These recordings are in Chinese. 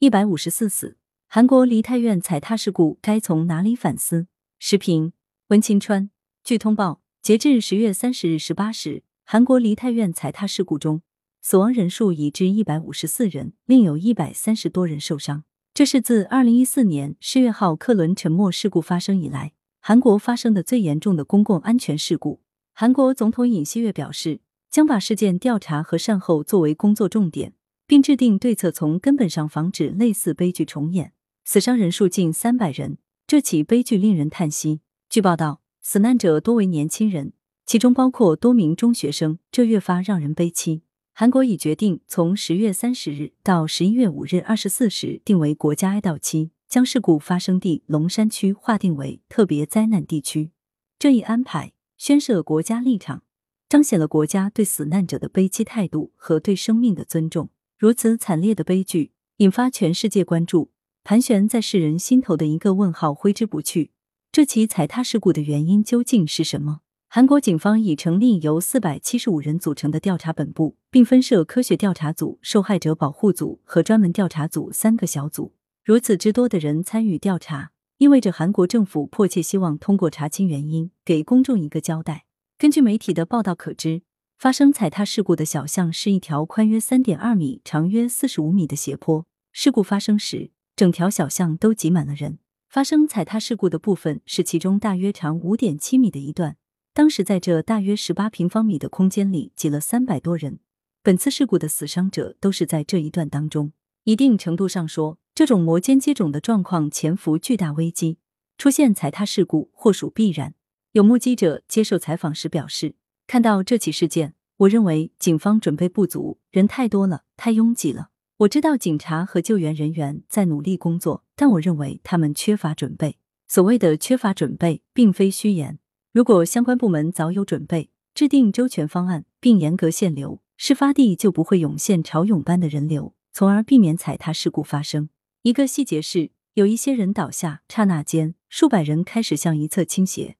一百五十四死。韩国梨泰院踩踏事故该从哪里反思？时评：温清川。据通报，截至十月三十日十八时，韩国梨泰院踩踏事故中，死亡人数已至一百五十四人，另有一百三十多人受伤。这是自二零一四年世越号客轮沉没事故发生以来，韩国发生的最严重的公共安全事故。韩国总统尹锡悦表示，将把事件调查和善后作为工作重点，并制定对策，从根本上防止类似悲剧重演。死伤人数近三百人，这起悲剧令人叹息。据报道，死难者多为年轻人，其中包括多名中学生，这越发让人悲戚。韩国已决定从十月三十日到十一月五日二十四时定为国家哀悼期，将事故发生地龙山区划定为特别灾难地区。这一安排宣示了国家立场，彰显了国家对死难者的悲戚态度和对生命的尊重。如此惨烈的悲剧引发全世界关注，盘旋在世人心头的一个问号挥之不去：这起踩踏事故的原因究竟是什么？韩国警方已成立由四百七十五人组成的调查本部，并分设科学调查组、受害者保护组和专门调查组三个小组。如此之多的人参与调查，意味着韩国政府迫切希望通过查清原因，给公众一个交代。根据媒体的报道可知，发生踩踏事故的小巷是一条宽约三点二米、长约四十五米的斜坡。事故发生时，整条小巷都挤满了人。发生踩踏事故的部分是其中大约长五点七米的一段。当时在这大约十八平方米的空间里挤了三百多人。本次事故的死伤者都是在这一段当中。一定程度上说，这种摩肩接踵的状况潜伏巨大危机，出现踩踏事故或属必然。有目击者接受采访时表示，看到这起事件，我认为警方准备不足，人太多了，太拥挤了。我知道警察和救援人员在努力工作，但我认为他们缺乏准备。所谓的缺乏准备，并非虚言。如果相关部门早有准备，制定周全方案，并严格限流，事发地就不会涌现潮涌般的人流，从而避免踩踏事故发生。一个细节是，有一些人倒下，刹那间，数百人开始向一侧倾斜。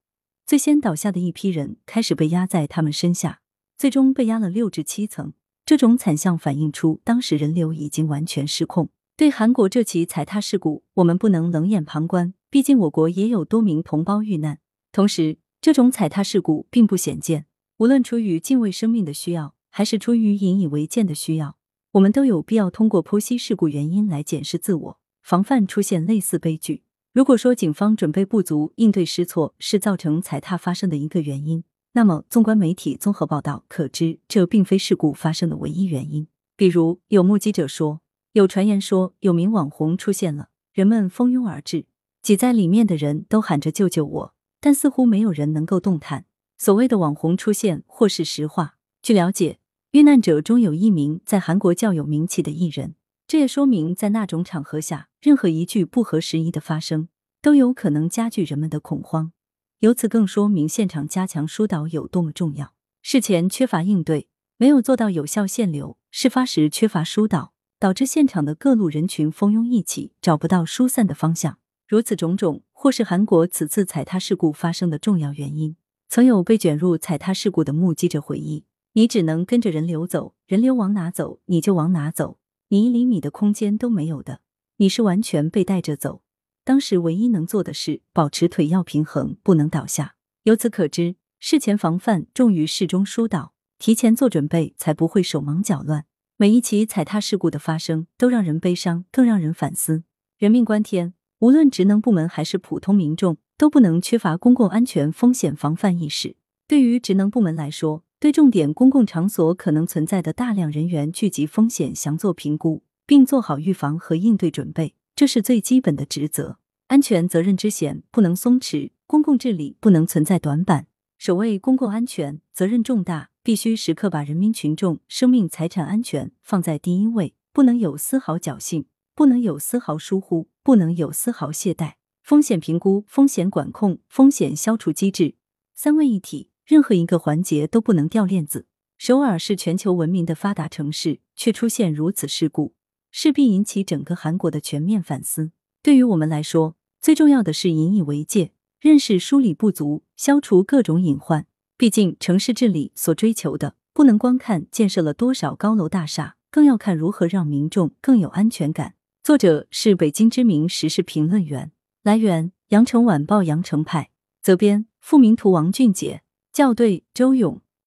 最先倒下的一批人开始被压在他们身下，最终被压了六至七层。这种惨象反映出当时人流已经完全失控。对韩国这起踩踏事故，我们不能冷眼旁观，毕竟我国也有多名同胞遇难。同时，这种踩踏事故并不鲜见，无论出于敬畏生命的需要，还是出于引以为戒的需要，我们都有必要通过剖析事故原因来检视自我，防范出现类似悲剧。如果说警方准备不足、应对失措是造成踩踏发生的一个原因，那么纵观媒体综合报道可知，这并非事故发生的唯一原因。比如，有目击者说，有传言说有名网红出现了，人们蜂拥而至，挤在里面的人都喊着“救救我”。但似乎没有人能够动弹。所谓的网红出现或是实话。据了解，遇难者中有一名在韩国较有名气的艺人，这也说明在那种场合下，任何一句不合时宜的发生，都有可能加剧人们的恐慌。由此更说明现场加强疏导有多么重要。事前缺乏应对，没有做到有效限流；事发时缺乏疏导，导致现场的各路人群蜂拥一起，找不到疏散的方向。如此种种，或是韩国此次踩踏事故发生的重要原因。曾有被卷入踩踏事故的目击者回忆：“你只能跟着人流走，人流往哪走，你就往哪走，你一厘米的空间都没有的，你是完全被带着走。当时唯一能做的是保持腿要平衡，不能倒下。由此可知，事前防范重于事中疏导，提前做准备才不会手忙脚乱。每一起踩踏事故的发生，都让人悲伤，更让人反思。人命关天。”无论职能部门还是普通民众，都不能缺乏公共安全风险防范意识。对于职能部门来说，对重点公共场所可能存在的大量人员聚集风险详做评估，并做好预防和应对准备，这是最基本的职责。安全责任之险不能松弛，公共治理不能存在短板。守卫公共安全责任重大，必须时刻把人民群众生命财产安全放在第一位，不能有丝毫侥幸。不能有丝毫疏忽，不能有丝毫懈怠。风险评估、风险管控、风险消除机制三位一体，任何一个环节都不能掉链子。首尔是全球闻名的发达城市，却出现如此事故，势必引起整个韩国的全面反思。对于我们来说，最重要的是引以为戒，认识梳理不足，消除各种隐患。毕竟，城市治理所追求的，不能光看建设了多少高楼大厦，更要看如何让民众更有安全感。作者是北京知名时事评论员。来源：羊城晚报羊城派。责编：付明图，王俊杰。校对：周勇。